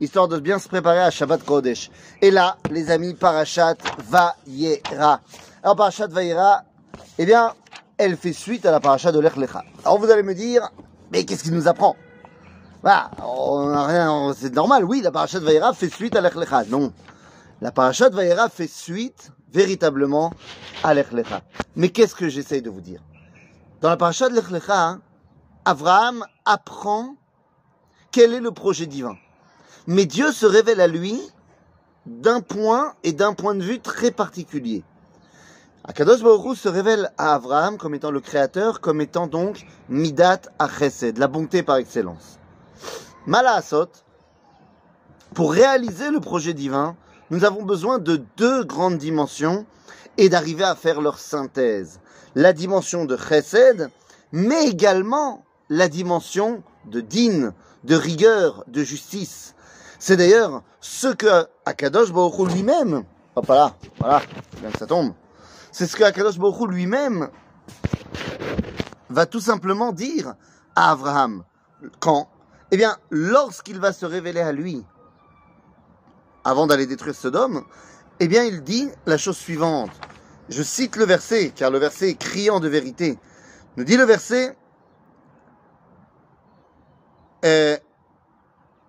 histoire de bien se préparer à Shabbat Kodesh. Et là, les amis, Parashat Vayera. Alors, Parashat Vayera, eh bien, elle fait suite à la Parashat de Lech Lecha. Alors, vous allez me dire, mais qu'est-ce qui nous apprend? Voilà, on n'a rien, c'est normal, oui, la Parashat Vayera fait suite à Lech Lecha. Non. La Parashat Vayera fait suite, véritablement, à Lech Lecha. Mais qu'est-ce que j'essaye de vous dire? Dans la Parashat de Lech Lecha, Abraham apprend quel est le projet divin. Mais Dieu se révèle à lui d'un point et d'un point de vue très particulier. Akadosh Baruch se révèle à Abraham comme étant le créateur, comme étant donc Midat Achesed, la bonté par excellence. Asot, pour réaliser le projet divin, nous avons besoin de deux grandes dimensions et d'arriver à faire leur synthèse. La dimension de Chesed, mais également la dimension de Din, de rigueur, de justice. C'est d'ailleurs ce que Akadosh Baruch lui-même, hop là, voilà, ça tombe. C'est ce que Akadosh lui-même va tout simplement dire à Abraham. Quand? Eh bien, lorsqu'il va se révéler à lui, avant d'aller détruire Sodome, eh bien, il dit la chose suivante. Je cite le verset, car le verset est criant de vérité. Nous dit le verset, euh,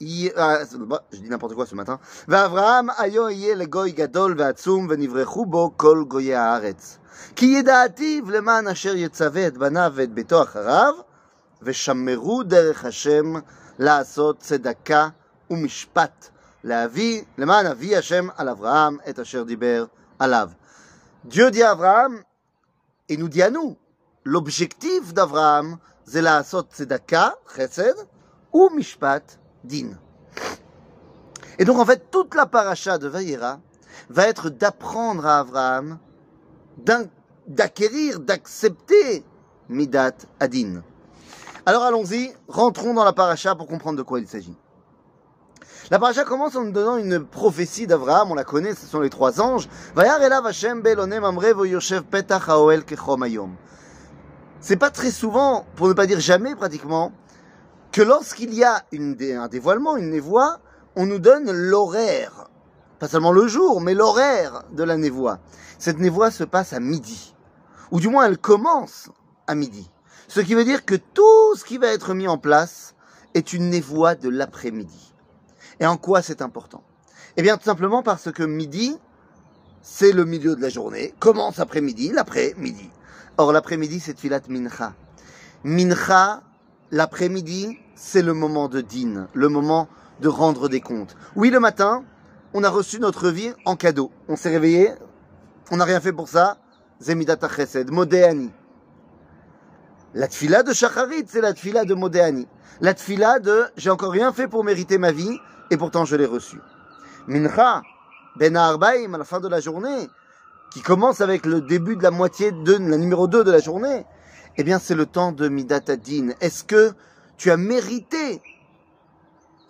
je dis n'importe quoi ce matin. ואברהם היו יהיה לגוי גדול ועצום ונברחו בו כל גויי הארץ. כי ידעתיו למען אשר יצווה את בניו ואת ביתו אחריו, ושמרו דרך השם לעשות צדקה ומשפט, להביא, למען אביא השם על אברהם את אשר דיבר עליו. Dieu dit à Abraham, et nous dit à nous, l'objectif d'Abraham, c'est לעשות צדקה, חסד, ומishpat, din. Et donc en fait, toute la paracha de Vayera va être d'apprendre à Abraham d'acquérir, d'accepter Midat Adin. Alors allons-y, rentrons dans la paracha pour comprendre de quoi il s'agit. La paracha commence en nous donnant une prophétie d'Abraham, on la connaît, ce sont les trois anges. C'est pas très souvent, pour ne pas dire jamais pratiquement, que lorsqu'il y a une, un dévoilement, une névoie, on nous donne l'horaire. Pas seulement le jour, mais l'horaire de la névoie. Cette névoie se passe à midi. Ou du moins, elle commence à midi. Ce qui veut dire que tout ce qui va être mis en place est une névoie de l'après-midi. Et en quoi c'est important? Eh bien, tout simplement parce que midi, c'est le milieu de la journée, commence après-midi, l'après-midi. Or, l'après-midi, c'est Filat Mincha. Mincha, l'après-midi, c'est le moment de din, le moment de rendre des comptes. Oui, le matin, on a reçu notre vie en cadeau. On s'est réveillé, on n'a rien fait pour ça. Zemidat Chesed, Modéani. La tfila de Shacharit, c'est la tfila de Modéani. La tfila de j'ai encore rien fait pour mériter ma vie et pourtant je l'ai reçu. Mincha, Ben Arbaim, à la fin de la journée, qui commence avec le début de la moitié de la numéro 2 de la journée, eh bien, c'est le temps de Midatadin. Est-ce que tu as mérité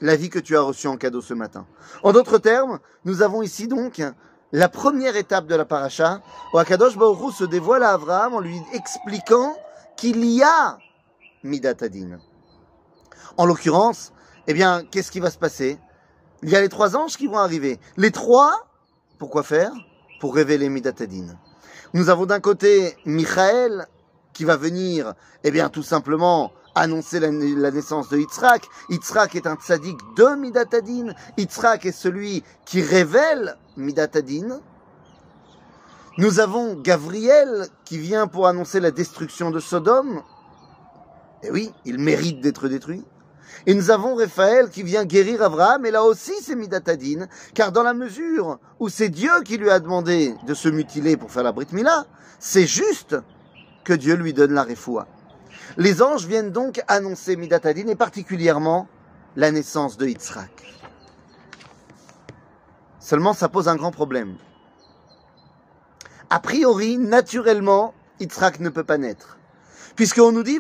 la vie que tu as reçue en cadeau ce matin? En d'autres termes, nous avons ici donc la première étape de la paracha, où Akadosh Baruch se dévoile à Abraham en lui expliquant qu'il y a Midatadin. En l'occurrence, eh bien, qu'est-ce qui va se passer? Il y a les trois anges qui vont arriver. Les trois, pourquoi faire? Pour révéler Midatadin. Nous avons d'un côté Michael, qui va venir, eh bien, tout simplement annoncer la, naissance de Yitzhak. Yitzhak est un tzaddik de Midatadin. Yitzhak est celui qui révèle Midatadin. Nous avons Gabriel qui vient pour annoncer la destruction de Sodome. Et eh oui, il mérite d'être détruit. Et nous avons Raphaël qui vient guérir Abraham, et là aussi c'est Midatadin, car dans la mesure où c'est Dieu qui lui a demandé de se mutiler pour faire la Brit Mila, c'est juste que Dieu lui donne la refoua. Les anges viennent donc annoncer Midatadin et particulièrement la naissance de Yitzhak. Seulement, ça pose un grand problème. A priori, naturellement, Yitzhak ne peut pas naître. Puisqu'on nous dit,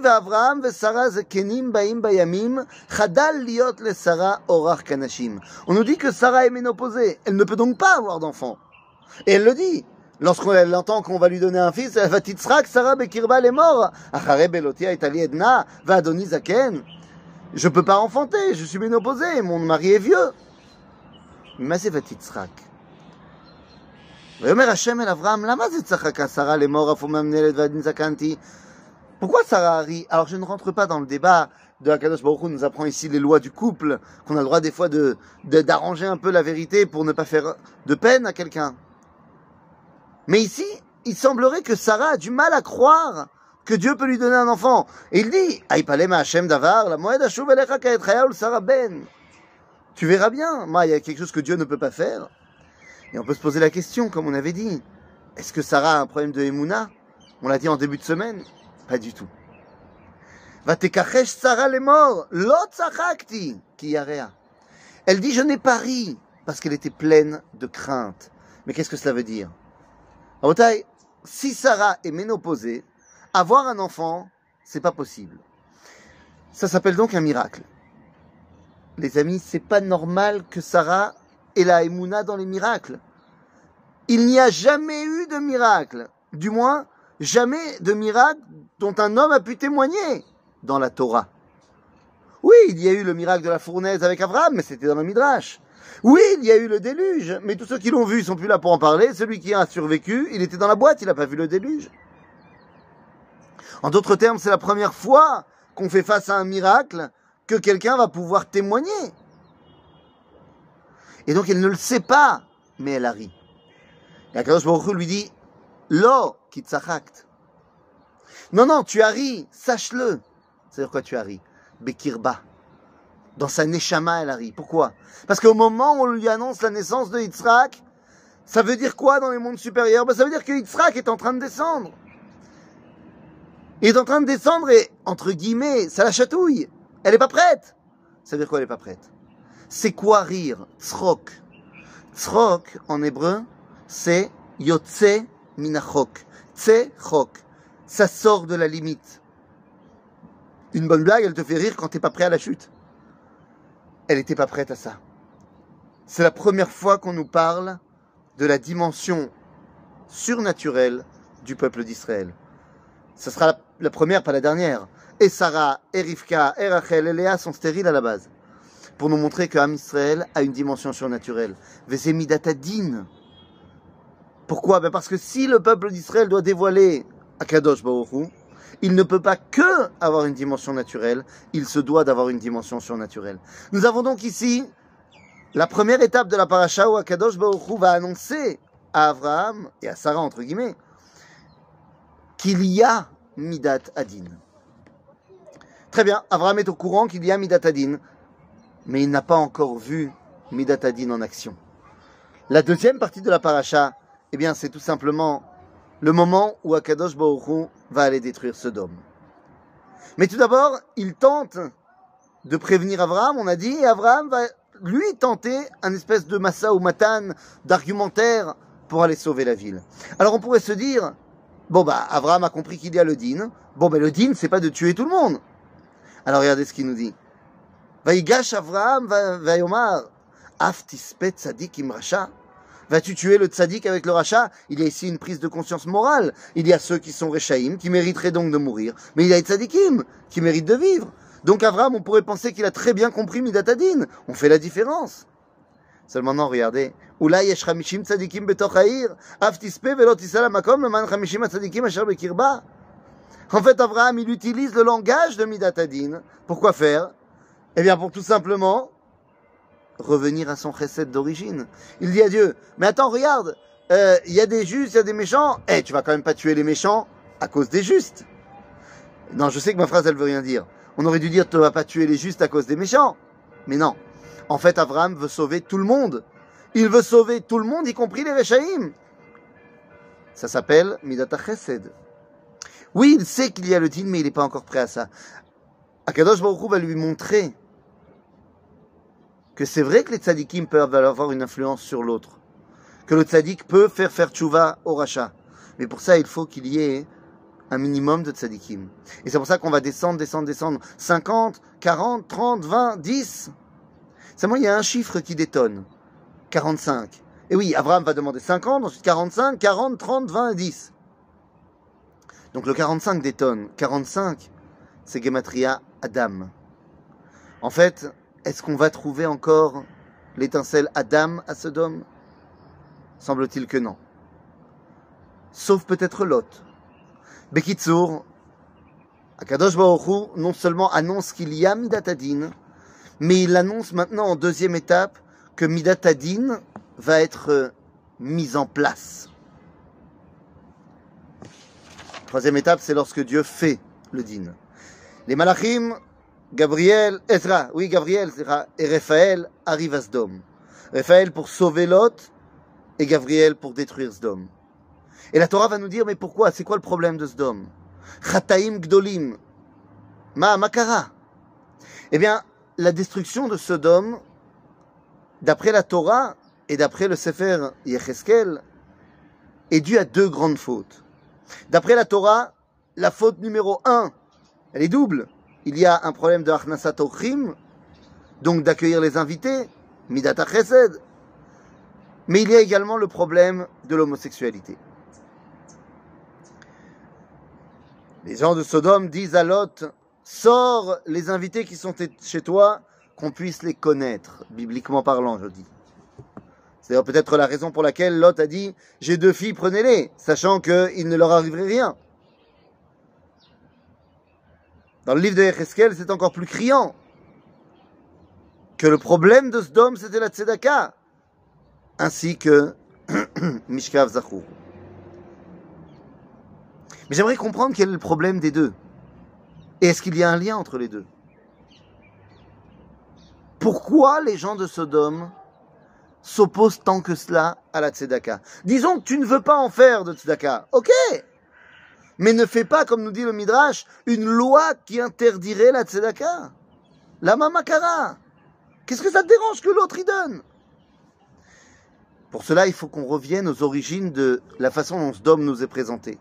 orach kanashim. On nous dit que Sarah est ménopausée. Elle ne peut donc pas avoir d'enfant. Et elle le dit. Lorsqu'elle entend qu'on va lui donner un fils, elle va titzrak, Sarah bekirba est mort. Achare belotia etali edna, va adoni zaken. Je peux pas enfanter, je suis ménopausée, mon mari est vieux. Mais c'est va titzrak. ויאמר השם אל אברהם, למה זה צחקה שרה לאמור אף וממנלת ועדין זקנתי? Pourquoi Sarah rit Alors je ne rentre pas dans le débat de Akadosh Baruch Hu nous apprend ici les lois du couple, qu'on a le droit des fois de d'arranger un peu la vérité pour ne pas faire de peine à quelqu'un. Mais ici, il semblerait que Sarah a du mal à croire que Dieu peut lui donner un enfant. Et il dit, Davar, la Ben. Tu verras bien, moi, il y a quelque chose que Dieu ne peut pas faire. Et on peut se poser la question, comme on avait dit, est-ce que Sarah a un problème de Emouna? On l'a dit en début de semaine Pas du tout. Sarah les morts, qui Elle dit, je n'ai pas ri, parce qu'elle était pleine de crainte. Mais qu'est-ce que cela veut dire? Si Sarah est ménopausée, avoir un enfant, c'est pas possible. Ça s'appelle donc un miracle. Les amis, c'est pas normal que Sarah et la Emouna dans les miracles. Il n'y a jamais eu de miracle, du moins jamais de miracle dont un homme a pu témoigner dans la Torah. Oui, il y a eu le miracle de la fournaise avec Abraham, mais c'était dans le Midrash. Oui, il y a eu le déluge, mais tous ceux qui l'ont vu, sont plus là pour en parler. Celui qui a survécu, il était dans la boîte, il n'a pas vu le déluge. En d'autres termes, c'est la première fois qu'on fait face à un miracle que quelqu'un va pouvoir témoigner. Et donc, elle ne le sait pas, mais elle a ri. Et Akadosh Baruch lui dit, Lo kitzachakt. Non, non, tu as ri, sache-le. C'est-à-dire quoi tu as ri? Bekirba. Dans sa neshama, elle a ri. Pourquoi? Parce qu'au moment où on lui annonce la naissance de Yitzhak, ça veut dire quoi dans les mondes supérieurs? Ben, Ça veut dire que Yitzhak est en train de descendre. Il est en train de descendre et, entre guillemets, ça la chatouille. Elle n'est pas prête. Ça veut dire quoi, elle n'est pas prête? C'est quoi rire? Tzrok. Tzrok, en hébreu, c'est yotze minachok. Tzechok. Ça sort de la limite. Une bonne blague, elle te fait rire quand t'es pas prêt à la chute. Elle n'était pas prête à ça. C'est la première fois qu'on nous parle de la dimension surnaturelle du peuple d'Israël. Ce sera la, première, pas la dernière. Et Sarah, et Rivka, et Rachel, et Léa sont stériles à la base pour nous montrer que Israël a une dimension surnaturelle. Vesemidatadin. Pourquoi? Ben Parce que si le peuple d'Israël doit dévoiler Akadosh Baruch il ne peut pas que avoir une dimension naturelle, il se doit d'avoir une dimension surnaturelle. Nous avons donc ici la première étape de la paracha où Akadosh Baruch va annoncer à Abraham et à Sarah entre guillemets qu'il y a Midat Adin. Très bien, Abraham est au courant qu'il y a Midat Adin mais il n'a pas encore vu Midatadin en action. La deuxième partie de la paracha, eh bien, c'est tout simplement le moment où Akadosh Baruch va aller détruire Sodome. Mais tout d'abord, il tente de prévenir Abraham, on a dit, et Abraham va lui tenter un espèce de massa ou matan d'argumentaire pour aller sauver la ville. Alors on pourrait se dire, bon bah, Abraham a compris qu'il y a le din, bon bah le din c'est pas de tuer tout le monde. Alors regardez ce qu'il nous dit. Vaïgash Avraham Vayomar, Af tispet tzadik im racha. Vas-tu tuer le tzadik avec le rachat? Il y a ici une prise de conscience morale. Il y a ceux qui sont rechaïm, qui mériteraient donc de mourir. Mais il y a les tzadikim, qui méritent de vivre. Donc Avraham, on pourrait penser qu'il a très bien compris Midatadin. On fait la différence. Seulement non, regardez. Oulai yesh chamishim tzadikim betoch ha'ir. Af bekirba. En fait, Avraham, il utilise le langage de Midatadin. Pourquoi faire? Eh bien, pour tout simplement revenir à son recette d'origine. Il dit à Dieu, mais attends, regarde, euh, il y a des justes, il y a des méchants. Eh, tu vas quand même pas tuer les méchants à cause des justes. Non, je sais que ma phrase, elle veut rien dire. On aurait dû dire, tu vas pas tuer les justes à cause des méchants. Mais non. En fait, Abraham veut sauver tout le monde. Il veut sauver tout le monde, y compris les Rechaïm. Ça s'appelle Midata Chesed. Oui, il sait qu'il y a le din, mais il n'est pas encore prêt à ça. Akadosh Baruch va lui montrer que c'est vrai que les tzadikim peuvent avoir une influence sur l'autre, que le tzadik peut faire faire tchouva au rachat. Mais pour ça, il faut qu'il y ait un minimum de tzadikim. Et c'est pour ça qu'on va descendre, descendre, descendre. 50, 40, 30, 20, 10. C'est moi, il y a un chiffre qui détonne. 45. Et oui, Abraham va demander 50, ensuite 45, 40, 30, 20 10. Donc le 45 détonne. 45, c'est Gematria Adam. En fait, est-ce qu'on va trouver encore l'étincelle Adam à Sodome? Semble-t-il que non. Sauf peut-être Lot. Bekitsour, Akadosh Baruch non seulement annonce qu'il y a Midatadin, mais il annonce maintenant en deuxième étape que Midatadin va être mise en place. Troisième étape, c'est lorsque Dieu fait le din. Les malachim, Gabriel, Ezra, oui, Gabriel, et Raphaël arrivent à Sdom. Raphaël pour sauver Lot et Gabriel pour détruire Sdom. Et la Torah va nous dire, mais pourquoi? C'est quoi le problème de Sdom? Chataim Gdolim. Ma, Makara. Eh bien, la destruction de Sodome, d'après la Torah et d'après le Sefer Yecheskel, est due à deux grandes fautes. D'après la Torah, la faute numéro un, elle est double. Il y a un problème de Achnasat donc d'accueillir les invités, Midata Chesed. Mais il y a également le problème de l'homosexualité. Les gens de Sodome disent à Lot, sors les invités qui sont chez toi, qu'on puisse les connaître, bibliquement parlant, je dis. C'est peut-être la raison pour laquelle Lot a dit, j'ai deux filles, prenez-les, sachant qu'il ne leur arriverait rien. Dans le livre de Echeskel, c'est encore plus criant que le problème de Sodome, c'était la tzedaka, ainsi que Mishkav Zachou. Mais j'aimerais comprendre quel est le problème des deux. Et est-ce qu'il y a un lien entre les deux? Pourquoi les gens de Sodome s'opposent tant que cela à la tzedaka? Disons que tu ne veux pas en faire de tzedaka. Ok Mais ne fais pas, comme nous dit le Midrash, une loi qui interdirait la tzedaka. La mamakara. Qu'est-ce que ça te dérange que l'autre y donne? Pour cela, il faut qu'on revienne aux origines de la façon dont Sodome nous est présenté.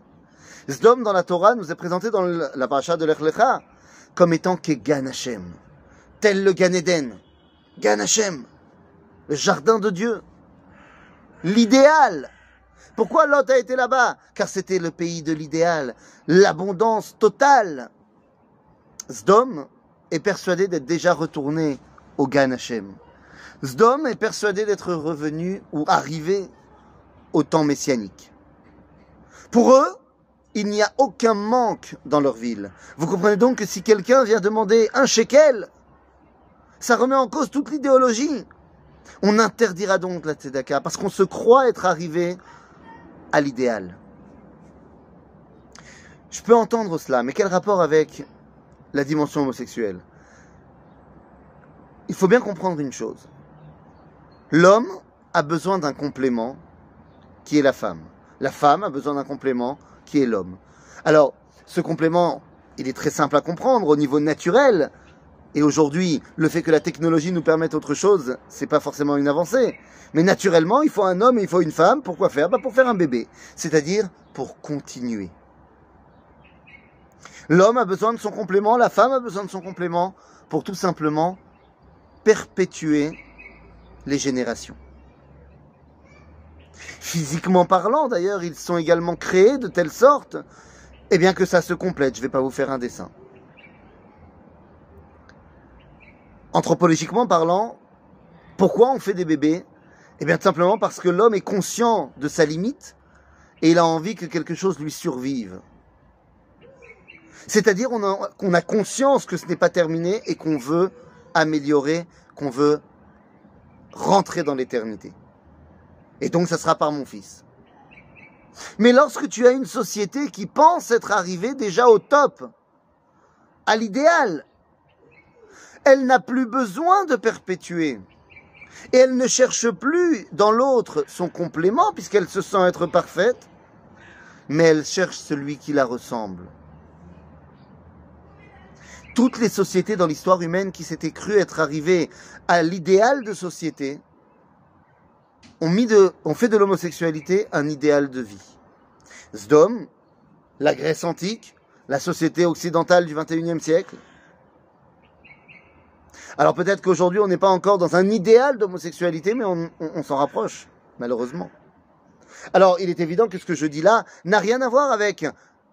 Sdom dans la Torah nous est présenté dans la paracha de l'Echlecha comme étant que Gan Hashem, tel le Gan Eden, Gan Hashem, le jardin de Dieu, l'idéal. Pourquoi Lot a été là-bas? Car c'était le pays de l'idéal, l'abondance totale. Sdom est persuadé d'être déjà retourné au Gan Hashem. Sdom est persuadé d'être revenu ou arrivé au temps messianique. Pour eux, il n'y a aucun manque dans leur ville. Vous comprenez donc que si quelqu'un vient demander un shekel, ça remet en cause toute l'idéologie. On interdira donc la tzedaka parce qu'on se croit être arrivé à l'idéal. Je peux entendre cela, mais quel rapport avec la dimension homosexuelle? Il faut bien comprendre une chose. L'homme a besoin d'un complément qui est la femme. La femme a besoin d'un complément qui est l'homme. Alors, ce complément, il est très simple à comprendre au niveau naturel. Et aujourd'hui, le fait que la technologie nous permette autre chose, c'est pas forcément une avancée. Mais naturellement, il faut un homme et il faut une femme. Pourquoi faire? Bah Pour faire un bébé. C'est-à-dire pour continuer. L'homme a besoin de son complément, la femme a besoin de son complément pour tout simplement perpétuer les générations. Physiquement parlant, d'ailleurs, ils sont également créés de telle sorte, eh bien que ça se complète. Je ne vais pas vous faire un dessin. Anthropologiquement parlant, pourquoi on fait des bébés? Eh bien, tout simplement parce que l'homme est conscient de sa limite et il a envie que quelque chose lui survive. C'est-à-dire qu'on a conscience que ce n'est pas terminé et qu'on veut améliorer, qu'on veut rentrer dans l'éternité. Et donc, ça sera par mon fils. Mais lorsque tu as une société qui pense être arrivée déjà au top, à l'idéal, elle n'a plus besoin de perpétuer. Et elle ne cherche plus dans l'autre son complément, puisqu'elle se sent être parfaite, mais elle cherche celui qui la ressemble. Toutes les sociétés dans l'histoire humaine qui s'étaient crues être arrivées à l'idéal de société, on, mis de, on fait de l'homosexualité un idéal de vie. Zdom, la Grèce antique, la société occidentale du XXIe siècle. Alors peut-être qu'aujourd'hui on n'est pas encore dans un idéal d'homosexualité, mais on, s'en rapproche, malheureusement. Alors il est évident que ce que je dis là n'a rien à voir avec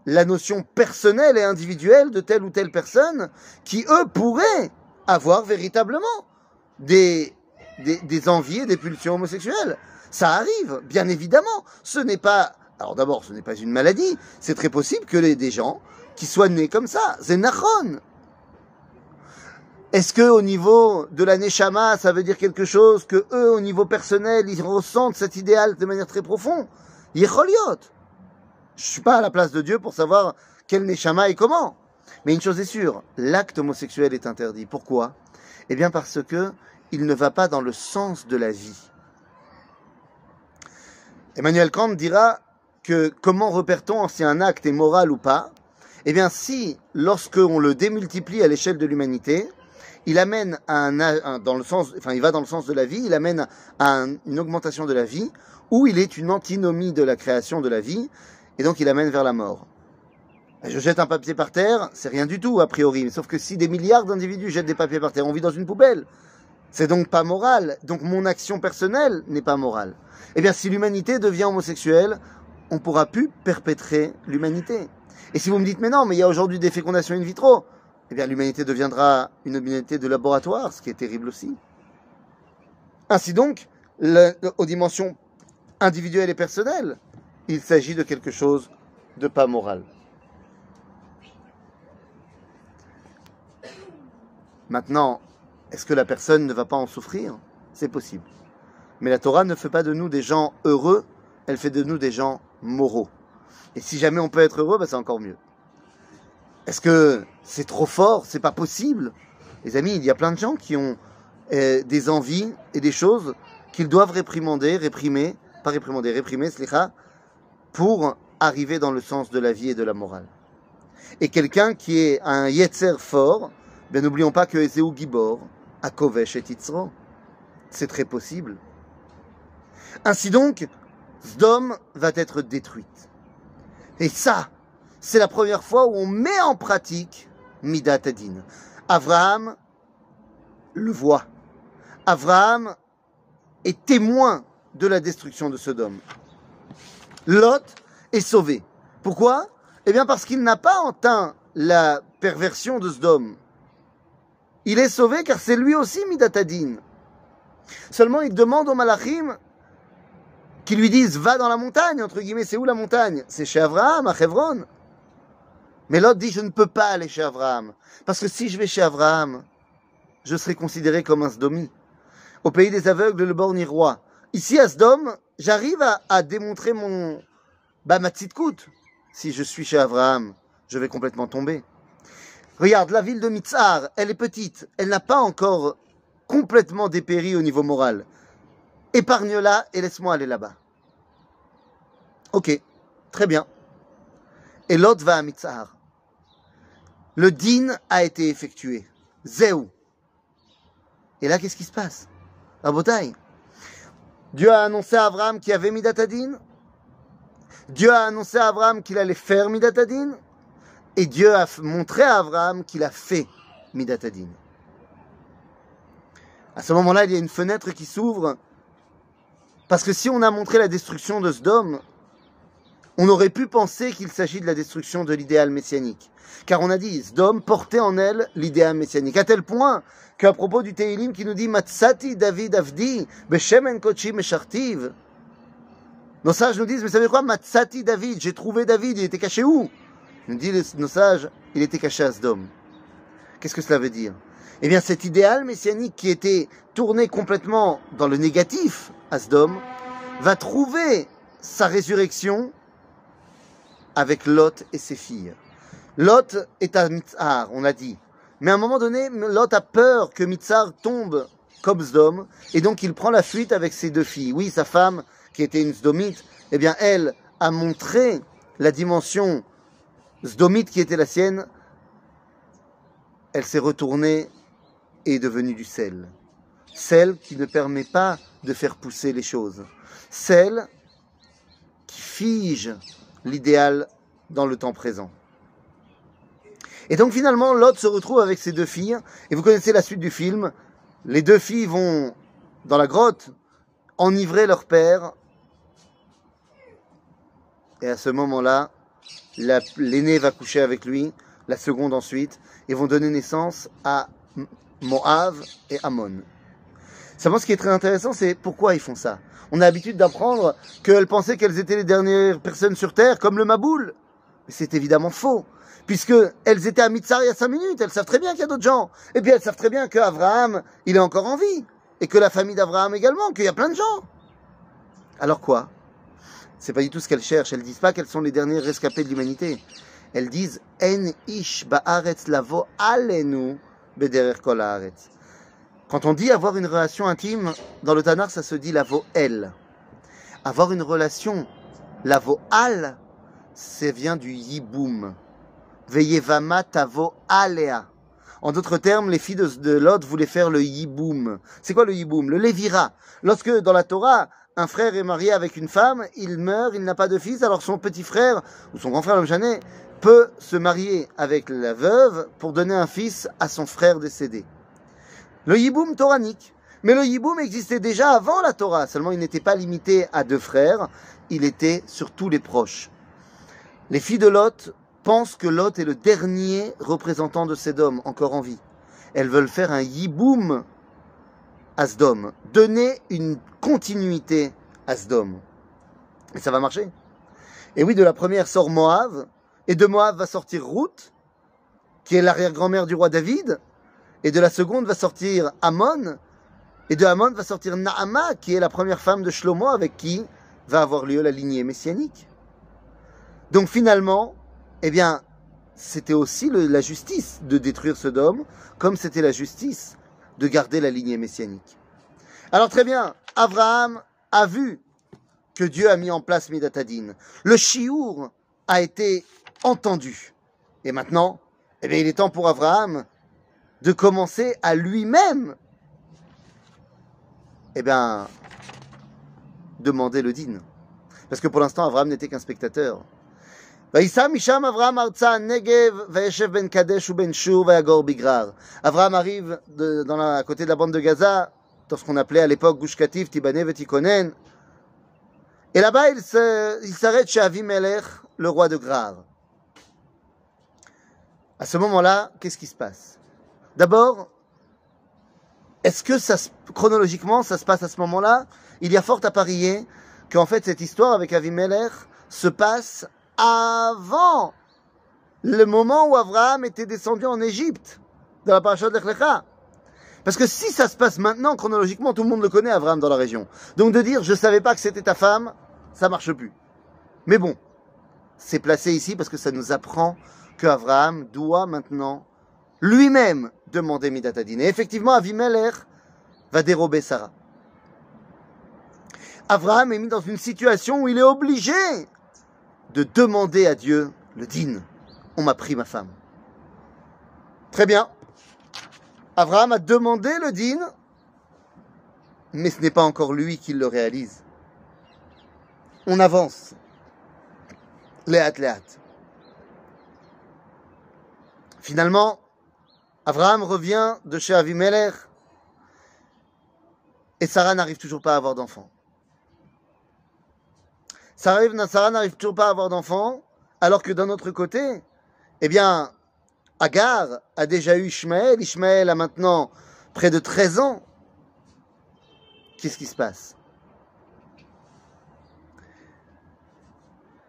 la notion personnelle et individuelle de telle ou telle personne qui, eux, pourraient avoir véritablement des, des, envies et des pulsions homosexuelles. Ça arrive, bien évidemment. Ce n'est pas, alors d'abord, ce n'est pas une maladie. C'est très possible que des gens qui soient nés comme ça, c'est. Est-ce que au niveau de la neshama, ça veut dire quelque chose que eux, au niveau personnel, ils ressentent cet idéal de manière très profonde? Yecholiot. Je suis pas à la place de Dieu pour savoir quel neshama et comment. Mais une chose est sûre, l'acte homosexuel est interdit. Pourquoi? Eh bien parce que il ne va pas dans le sens de la vie. Emmanuel Kant dira que comment repère-t-on si un acte est moral ou pas? Eh bien si, lorsqu'on le démultiplie à l'échelle de l'humanité, il va dans le sens de la vie, il amène à une augmentation de la vie, ou il est une antinomie de la création de la vie, et donc il amène vers la mort. Je jette un papier par terre, c'est rien du tout a priori, sauf que si des milliards d'individus jettent des papiers par terre, on vit dans une poubelle. C'est donc pas moral. Donc mon action personnelle n'est pas morale. Eh bien, si l'humanité devient homosexuelle, on pourra plus perpétrer l'humanité. Et si vous me dites, mais non, mais il y a aujourd'hui des fécondations in vitro, eh l'humanité deviendra une humanité de laboratoire, ce qui est terrible aussi. Ainsi donc, aux dimensions individuelles et personnelles, il s'agit de quelque chose de pas moral. Maintenant, est-ce que la personne ne va pas en souffrir? C'est possible. Mais la Torah ne fait pas de nous des gens heureux, elle fait de nous des gens moraux. Et si jamais on peut être heureux, ben c'est encore mieux. Est-ce que c'est trop fort? C'est pas possible Les amis, il y a plein de gens qui ont euh, des envies et des choses qu'ils doivent réprimander, réprimer, pas réprimander, réprimer, slicha, pour arriver dans le sens de la vie et de la morale. Et quelqu'un qui est un yetzer fort, ben n'oublions pas que Ezeu Gibor, à Kovesh et Titzro. C'est très possible. Ainsi donc, Sdom va être détruite. Et ça, c'est la première fois où on met en pratique Midat Adin. Abraham le voit. Abraham est témoin de la destruction de Sodome. Lot est sauvé. Pourquoi? Eh bien parce qu'il n'a pas enteint la perversion de Sodome. Il est sauvé car c'est lui aussi Midatadin. Seulement il demande aux Malachim qui lui disent va dans la montagne, entre guillemets, c'est où la montagne? C'est chez Abraham, à Hebron. Mais l'autre dit je ne peux pas aller chez Abraham. Parce que si je vais chez Abraham, je serai considéré comme un Sdomi. Au pays des aveugles, le borni roi. Ici à Sdom, j'arrive à, démontrer mon, bah, ma petite. Si je suis chez Abraham, je vais complètement tomber. Regarde, la ville de Mitzar, elle est petite, elle n'a pas encore complètement dépéri au niveau moral. Épargne-la et laisse-moi aller là-bas. Ok, très bien. Et l'autre va à Mitzar. Le din a été effectué. Zéou. Et là, qu'est-ce qui se passe? La bataille. Dieu a annoncé à Abraham qu'il y avait Midatadin. Dieu a annoncé à Abraham qu'il allait faire Midatadin. Et Dieu a montré à Abraham qu'il a fait Midatadin. À ce moment-là, il y a une fenêtre qui s'ouvre. Parce que si on a montré la destruction de Sdom, on aurait pu penser qu'il s'agit de la destruction de l'idéal messianique. Car on a dit, Sdom portait en elle l'idéal messianique. À tel point qu'à propos du Teilim qui nous dit, Matsati David Avdi, Beshem Kochi Meshartiv. Nos sages nous disent, mais savez quoi, Matsati David, j'ai trouvé David, il était caché où? Nous dit nos sages, il était caché à Sdom. Qu'est-ce que cela veut dire? Eh bien, cet idéal messianique qui était tourné complètement dans le négatif à Sdom va trouver sa résurrection avec Lot et ses filles. Lot est à Mitzar, on a dit. Mais à un moment donné, Lot a peur que Mitzar tombe comme Sdom, et donc il prend la fuite avec ses deux filles. Oui, sa femme, qui était une Sdomite, eh bien, elle a montré la dimension Sdomite qui était la sienne, elle s'est retournée et est devenue du sel. Sel qui ne permet pas de faire pousser les choses. Sel qui fige l'idéal dans le temps présent. Et donc finalement, Lot se retrouve avec ses deux filles, et vous connaissez la suite du film. Les deux filles vont dans la grotte enivrer leur père, et à ce moment-là, l'aîné va coucher avec lui, la seconde ensuite, et vont donner naissance à Moab et Ammon. Seulement, ce qui est très intéressant, c'est pourquoi ils font ça. On a l'habitude d'apprendre qu'elles pensaient qu'elles étaient les dernières personnes sur Terre, comme le Maboul. Mais c'est évidemment faux. Puisque elles étaient à Mitzar il y a cinq minutes, elles savent très bien qu'il y a d'autres gens. Et puis elles savent très bien qu'Abraham, il est encore en vie. Et que la famille d'Abraham également, qu'il y a plein de gens. Alors quoi? C'est pas du tout ce qu'elles cherchent. Elles disent pas qu'elles sont les dernières rescapées de l'humanité. Elles disent En ish ba'aretz alenu bederer kol quand on dit avoir une relation intime, dans le Tanar, ça se dit la el. Avoir une relation, la al, ça vient du yiboum. Veyevama tavo alea. En d'autres termes, les filles de, Lot voulaient faire le yiboum. C'est quoi le yiboum? Le levira. Lorsque dans la Torah, un frère est marié avec une femme, il meurt, il n'a pas de fils, alors son petit frère, ou son grand frère, jamais, peut se marier avec la veuve pour donner un fils à son frère décédé. Le yiboum toranique. Mais le yiboum existait déjà avant la Torah, seulement il n'était pas limité à deux frères, il était sur tous les proches. Les filles de Lot pensent que Lot est le dernier représentant de Sédom encore en vie. Elles veulent faire un yiboum à Sdom, donner une continuité à Sdom. Et ça va marcher. Et oui, de la première sort Moab, et de Moab va sortir Ruth, qui est l'arrière-grand-mère du roi David, et de la seconde va sortir Amon, et de Amon va sortir Naama, qui est la première femme de Shlomo avec qui va avoir lieu la lignée messianique. Donc finalement, eh bien, c'était aussi la justice de détruire Sodome, comme c'était la justice de garder la lignée messianique. Alors très bien, Abraham a vu que Dieu a mis en place Midatadin. Le chiour a été entendu. Et maintenant, eh bien, il est temps pour Abraham de commencer à lui-même, eh bien, demander le din. Parce que pour l'instant, Abraham n'était qu'un spectateur. Abraham arrive dans la, à côté de la bande de Gaza, dans ce qu'on appelait à l'époque Gush Katif, Tibané, Tikonen. Et là-bas, il s'arrête chez Avimelech, le roi de Grar. À ce moment-là, qu'est-ce qui se passe? D'abord, est-ce que ça, chronologiquement, ça se passe à ce moment-là? Il y a fort à parier qu'en fait, cette histoire avec Avimelech se passe avant le moment où Abraham était descendu en Égypte, dans la paracha de Parce que si ça se passe maintenant, chronologiquement, tout le monde le connaît, Abraham, dans la région. Donc de dire, je savais pas que c'était ta femme, ça marche plus. Mais bon, c'est placé ici parce que ça nous apprend que Abraham doit maintenant lui-même demander Midatadin. Et effectivement, Avimelech va dérober Sarah. Abraham est mis dans une situation où il est obligé de demander à Dieu le din. On m'a pris ma femme. Très bien. Abraham a demandé le din, mais ce n'est pas encore lui qui le réalise. On avance. Léat, léat. Finalement, Abraham revient de chez Avimelech et Sarah n'arrive toujours pas à avoir d'enfant. Sarah, n'arrive toujours pas à avoir d'enfant, alors que d'un autre côté, eh bien, Agar a déjà eu Ishmaël. Ishmaël a maintenant près de 13 ans. Qu'est-ce qui se passe?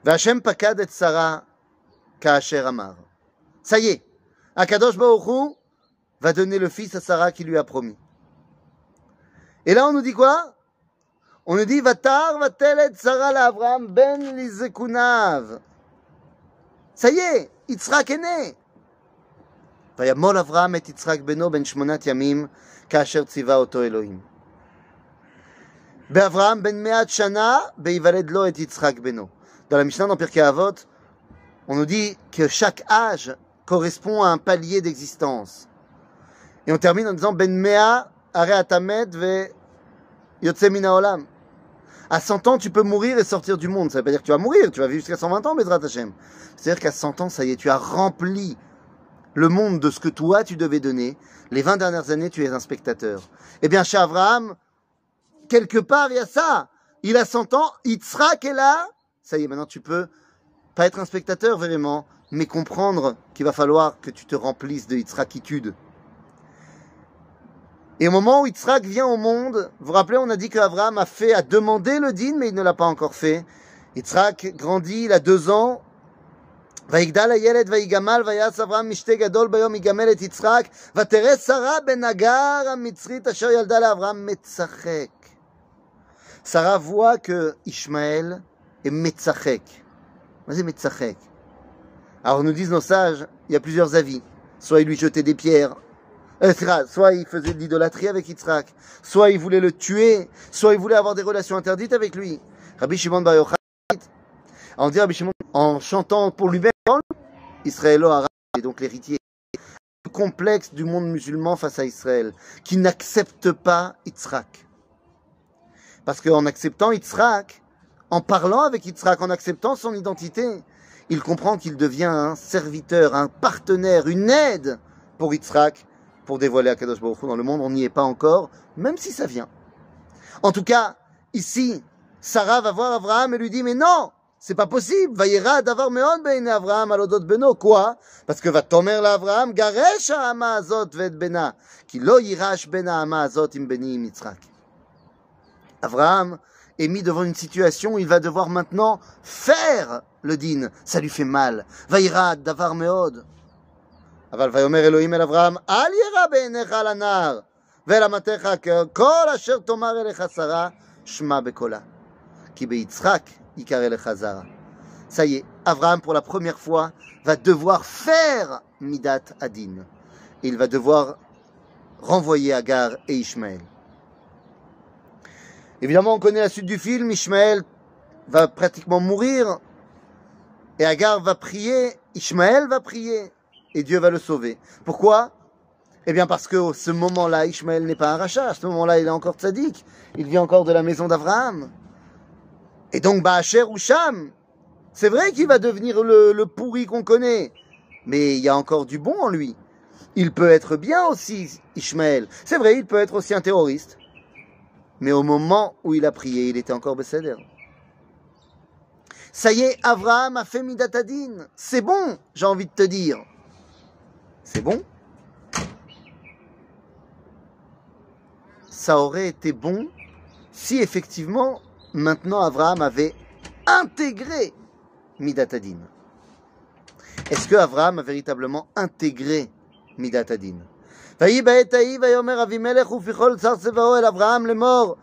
Vachem pakad et Sarah ka'asher amar. Ça y est, Akadosh Baruch va donner le fils à Sarah qui lui a promis. Et là, on nous dit quoi On nous dit Vatar vatelet Sarah la Abraham ben lizekunav. Ça y est, Yitzhak est né. וימול אברהם את יצחק בנו בן שמונת ימים כאשר ציווה אותו אלוהים. באברהם בן מאת שנה בהיוולד לו את יצחק בנו. Dans la Mishnah, dans Pirkei Avot, on nous dit que chaque âge correspond à un palier d'existence. Et on termine en disant Ben Mea are atamet ve yotse olam. À 100 ans, tu peux mourir et sortir du monde. Ça veut pas dire que tu vas mourir, tu vas vivre jusqu'à 120 ans, Bezrat Hashem. C'est-à-dire qu'à 100 ans, ça y est, tu as rempli le monde de ce que toi, tu devais donner. Les 20 dernières années, tu es un spectateur. Eh bien, chez Abraham, quelque part, il y a ça. Il a 100 ans, Yitzhak est là. Ça y est, maintenant, tu peux pas être un spectateur, vraiment, mais comprendre qu'il va falloir que tu te remplisses de Yitzhakitude. Et au moment où Yitzhak vient au monde, vous vous rappelez, on a dit qu'Abraham a fait, a demandé le din, mais il ne l'a pas encore fait. Yitzhak grandit, il a deux ans. ויגדל הילד ויגמל ויעש אברהם משתה גדול ביום יגמל את יצחק ותראה שרה בן הגר המצרית אשר ילדה לאברהם מצחק. Sarah voit que Ishmaël est metzachek. Vas-y, metzachek. Alors nous disent nos sages, il y a plusieurs avis. Soit il lui jetait des pierres, soit il faisait de l'idolâtrie avec Yitzhak, soit il voulait le tuer, soit il voulait avoir des relations interdites avec lui. Rabbi Shimon Bar Yochai, en, dit Rabbi Shimon, en chantant pour lui-même, Israël est donc l'héritier complexe du monde musulman face à Israël, qui n'accepte pas Yitzhak. Parce qu'en acceptant Yitzhak, en parlant avec Yitzhak, en acceptant son identité, il comprend qu'il devient un serviteur, un partenaire, une aide pour Yitzhak, pour dévoiler Akadosh Baruch Hu dans le monde. On n'y est pas encore, même si ça vient. En tout cas, ici, Sarah va voir Abraham et lui dit, mais non, c'est pas possible. Vayera davar meon beine Abraham alodot beno. Quoi? Parce que va tomer la Abraham, garesh ha'ama azot ved bena. Ki lo yirash bena ha'ama azot im beni. Abraham est mis devant une situation où il va devoir maintenant faire le din. Ça lui fait mal. Vayera davar. אבל ויאמר אלוהים אל אברהם, אל ירא בעיניך על הנער, ולמתך כל אשר תאמר אליך שרה, שמע בקולה. כי ביצחק יקרא לך זרע. Ça y est, Abraham, pour la première fois, va devoir faire Midat Adin. Et il va devoir renvoyer Agar et Ishmaël. Évidemment, on connaît la suite du film. Ishmaël va pratiquement mourir. Et Agar va prier. Ishmaël va prier. Et Dieu va le sauver. Pourquoi? Eh bien, parce que ce moment-là, Ishmaël n'est pas un rachat. À ce moment-là, il est encore tzaddik. Il vient encore de la maison d'Abraham. Et donc, Baacher ou Sham, c'est vrai qu'il va devenir le, pourri qu'on connaît. Mais il y a encore du bon en lui. Il peut être bien aussi, Ishmaël. C'est vrai, il peut être aussi un terroriste. Mais au moment où il a prié, il était encore Besséder. Ça y est, Abraham a fait Midatadine. C'est bon, j'ai envie de te dire. C'est bon. Ça aurait été bon si effectivement, maintenant, Abraham avait intégré Midatadine. Est-ce que Abraham a véritablement intégré Midatadine ויהי בעת ההיא ויאמר אבימלך ופיכול צר צבאו אל אברהם לאמור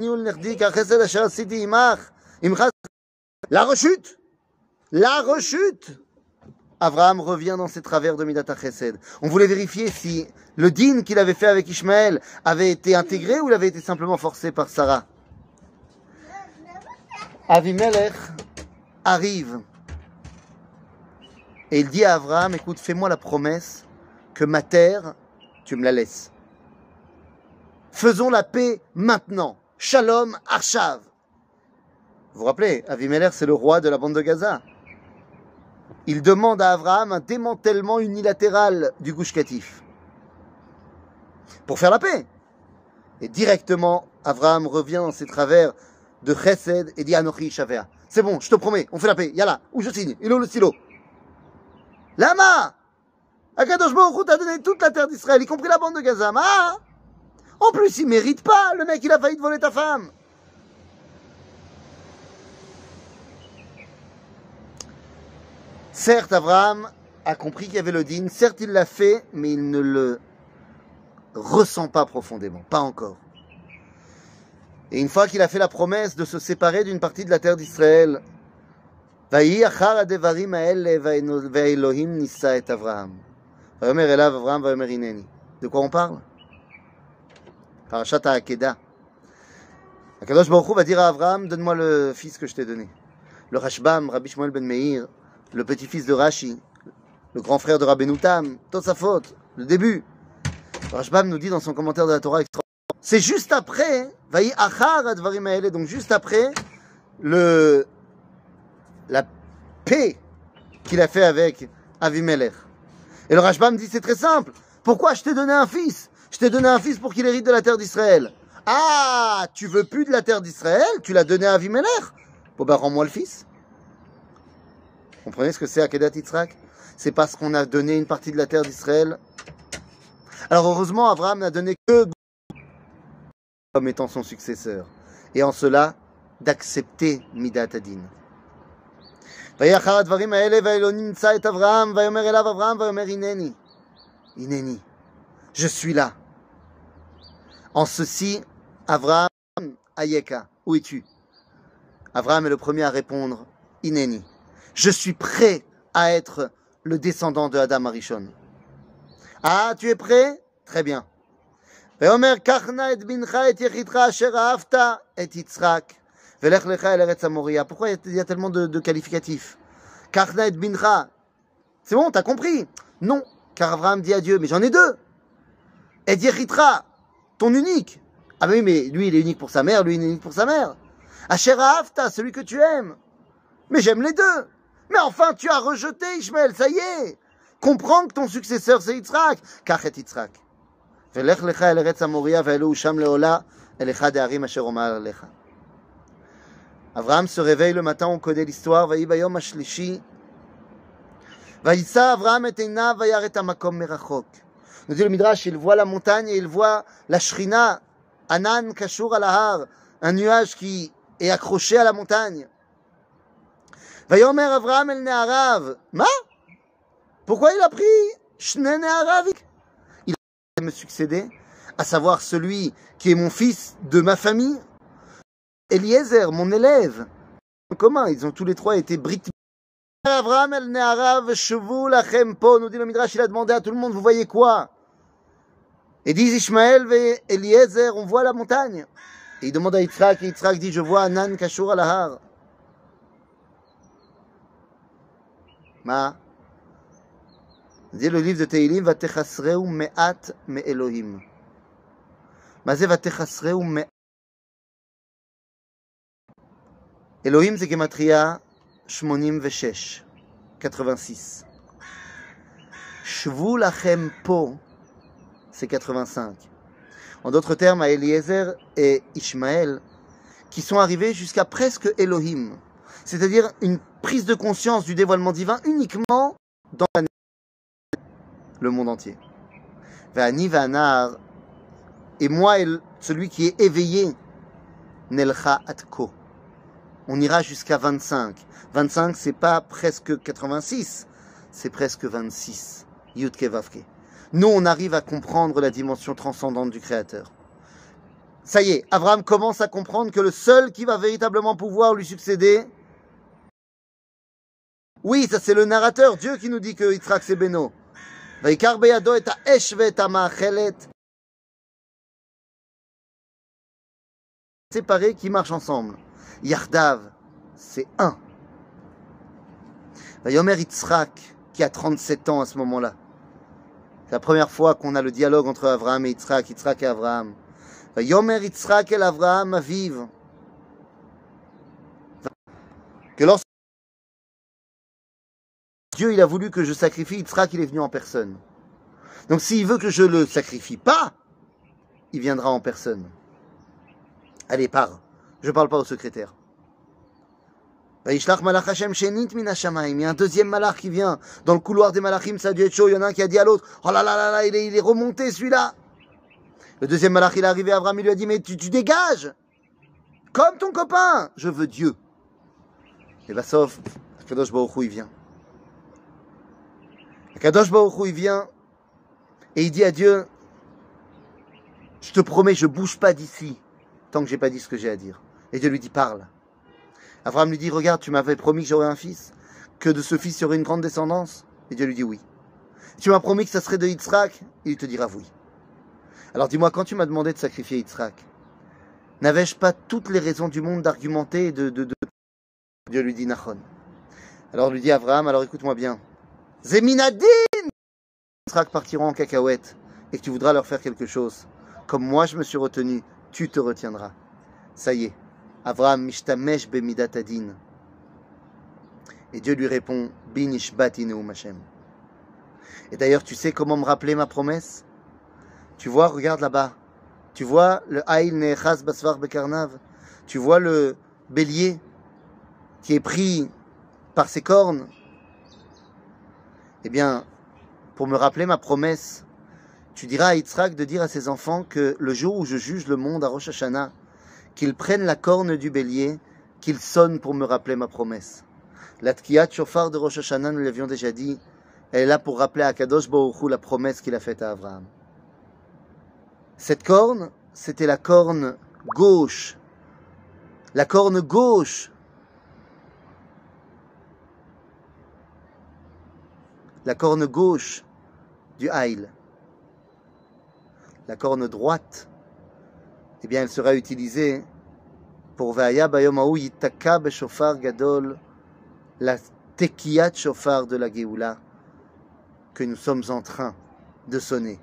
ניהול נכדי כחסד אשר עשיתי עמך עמך La rechute La rechute Abraham revient dans ses travers de Midat Chesed. On voulait vérifier si le din qu'il avait fait avec Ishmaël avait été intégré ou il avait été simplement forcé par Sarah. Avimelech arrive et il dit à Abraham, écoute, fais-moi la promesse que ma terre, tu me la laisses. Faisons la paix maintenant. Shalom Arshav. Vous vous rappelez, Avimelech, c'est le roi de la bande de Gaza. Il demande à Abraham un démantèlement unilatéral du Gush Katif pour faire la paix. Et directement, Abraham revient dans ses travers de Chesed et dit Anochi Shavea. C'est bon, je te promets, on fait la paix. Yalla, où je signe Il est où le stylo? Lama Akadosh Baruch t'a donné toute la terre d'Israël, y compris la bande de Gaza. Ma en plus, il mérite pas. Le mec, il a failli voler ta femme. Certes, Abraham a compris qu'il y avait le dîne, certes, il l'a fait, mais il ne le ressent pas profondément, pas encore. Et une fois qu'il a fait la promesse de se séparer d'une partie de la terre d'Israël, de quoi on parle? Parashat Akeda. Akadosh Baruch Hu va dire à Abraham, donne-moi le fils que je t'ai donné. Le Rashbam, Rabbi Shmuel ben Meir, le petit-fils de Rashi, le grand frère de Rabbeinu Tam, Tosafot, le début. Le Rashbam nous dit dans son commentaire de la Torah, c'est juste après donc juste après le, la paix qu'il a fait avec Avimelech. Et le Rashbam dit c'est très simple. Pourquoi je t'ai donné un fils? Je t'ai donné un fils pour qu'il hérite de la terre d'Israël. Ah, tu veux plus de la terre d'Israël? Tu l'as donné à Avimelech? Bon ben rends-moi le fils Vous comprenez ce que c'est Akedat Yitzhak C'est parce qu'on a donné une partie de la terre d'Israël. Alors heureusement, Abraham n'a donné que comme étant son successeur. Et en cela, d'accepter Midat Adin. ויחר הדברים האלה, ואלוהים נמצא את אברהם, ויאמר אליו אברהם, ויאמר הנני, הנני, je suis là. En ceci, Abraham, Ayeka, où es-tu Abraham est le premier à répondre, Ineni, je suis prêt à être le descendant de Adam Arishon. Ah, tu es prêt Très bien. ויאמר, קח נא את בנך, את יחידך, אשר אהבת, את יצחק, ולך לך אל ארץ המוריה. Pourquoi il y a tellement de, de qualificatifs Karna et bincha. C'est bon, t'as compris Non, car Abraham dit à Dieu, mais j'en ai deux. Et Yechitra, ton unique. Ah oui, mais lui, il est unique pour sa mère, lui, il est unique pour sa mère. Asher Afta, celui que tu aimes. Mais j'aime les deux. Mais enfin, tu as rejeté Ishmael, ça y est. Comprends que ton successeur, c'est Yitzhak. Kachet Yitzhak. ולך לך אל ארץ המוריה ואלוהו שם לעולה אל אחד הערים אשר אומר עליך. Abraham se réveille le matin, on connaît l'histoire, ויהי ביום השלישי, ויישא אברהם את עיניו וירא את המקום מרחוק. Nous dit le Midrash, il voit la montagne et il voit la Shrina, Anan Kashur à la har, un nuage qui est accroché à la montagne. Vayomer Avraham el Neharav. Ma? Pourquoi il a pris Shne Neharav? Il a me succéder, à savoir celui qui est mon fils de ma famille. Eliezer, mon élève. En ils ont tous les trois été brit. Avraham el Neharav, Shvu lachem po, nous dit le Midrash, il a demandé à tout le monde, vous voyez quoi? Et disent Ishmael et Eliezer, on voit la montagne. Et il demande à Yitzhak, et Yitzhak dit, je vois Anan Kashur al-Ahar. Ma dit le livre de Teilim, Vatechasreu me'at me Elohim. Ma זה ותחסרהו מעט Elohim c'est Gematria 86, 86. Shvu lachem po, c'est 85. En d'autres termes, à Eliezer et Ishmael, qui sont arrivés jusqu'à presque Elohim, c'est-à-dire une prise de conscience du dévoilement divin uniquement dans le monde entier. Et moi, celui qui est éveillé, Nelcha atko on ira jusqu'à 25. 25, c'est pas presque 86, c'est presque 26. Yudke Vavke. Nous, on arrive à comprendre la dimension transcendante du Créateur. Ça y est, Abraham commence à comprendre que le seul qui va véritablement pouvoir lui succéder, oui, ça c'est le narrateur, Dieu qui nous dit que Yitzhak c'est Beno. Séparés qui marchent ensemble. Yardav, c'est un. Yomer Yitzhak, qui a 37 ans à ce moment-là. C'est la première fois qu'on a le dialogue entre Abraham et Yitzhak, Yitzhak et Abraham. Yomer Yitzhak et Abraham vivent. Dieu il a voulu que je sacrifie Yitzhak, il est venu en personne. Donc s'il veut que je le sacrifie pas, il viendra en personne. Allez, pars. Je ne parle pas au secrétaire. Il y a un deuxième malach qui vient. Dans le couloir des malachim, ça a dû être chaud. Il y en a un qui a dit à l'autre, oh là là là là, il est, remonté celui-là. Le deuxième malach, il est arrivé, Abraham, il lui a dit, mais tu, dégages. Comme ton copain. Je veux Dieu. Et bah, sauf, Kadosh Baruch il vient. Kadosh Baruch il vient. Et il dit à Dieu, je te promets, je bouge pas d'ici tant que j'ai pas dit ce que j'ai à dire. Et Dieu lui dit, parle. Abraham lui dit, regarde, tu m'avais promis que j'aurais un fils, que de ce fils il y aurait une grande descendance. Et Dieu lui dit oui. Tu m'as promis que ça serait de Yitzhak, il te dira oui. Alors dis-moi, quand tu m'as demandé de sacrifier Yitzhak, n'avais-je pas toutes les raisons du monde d'argumenter et de, de, Dieu lui dit Nachon. Alors lui dit Abraham, alors écoute-moi bien. Zeminadin Yitzhak partiront en cacahuète et que tu voudras leur faire quelque chose. Comme moi je me suis retenu, tu te retiendras. Ça y est, Avraham mishtamesh bemidat adin. Et Dieu lui répond, Binish batinu Hashem. Et d'ailleurs, tu sais comment me rappeler ma promesse? Tu vois, regarde là-bas. Tu vois le Aïl Nechaz Basvar Bekarnav? Tu vois le bélier qui est pris par ses cornes? Eh bien, pour me rappeler ma promesse, tu diras à Yitzhak de dire à ses enfants que le jour où je juge le monde à Rosh Hashanah, qu'ils prennent la corne du bélier, qu'ils sonnent pour me rappeler ma promesse. La Tkiyat Shofar de Rosh Hashanah, nous l'avions déjà dit, elle est là pour rappeler à Kadosh Baruch la promesse qu'il a faite à Abraham. Cette corne, c'était la corne gauche. La corne gauche. La corne gauche du Haïl. La corne droite, eh bien, elle sera utilisée pour Vaya Bayomaou Yitaka Beshofar Gadol la tekiyat shofar de la Géoula que nous sommes en train de sonner.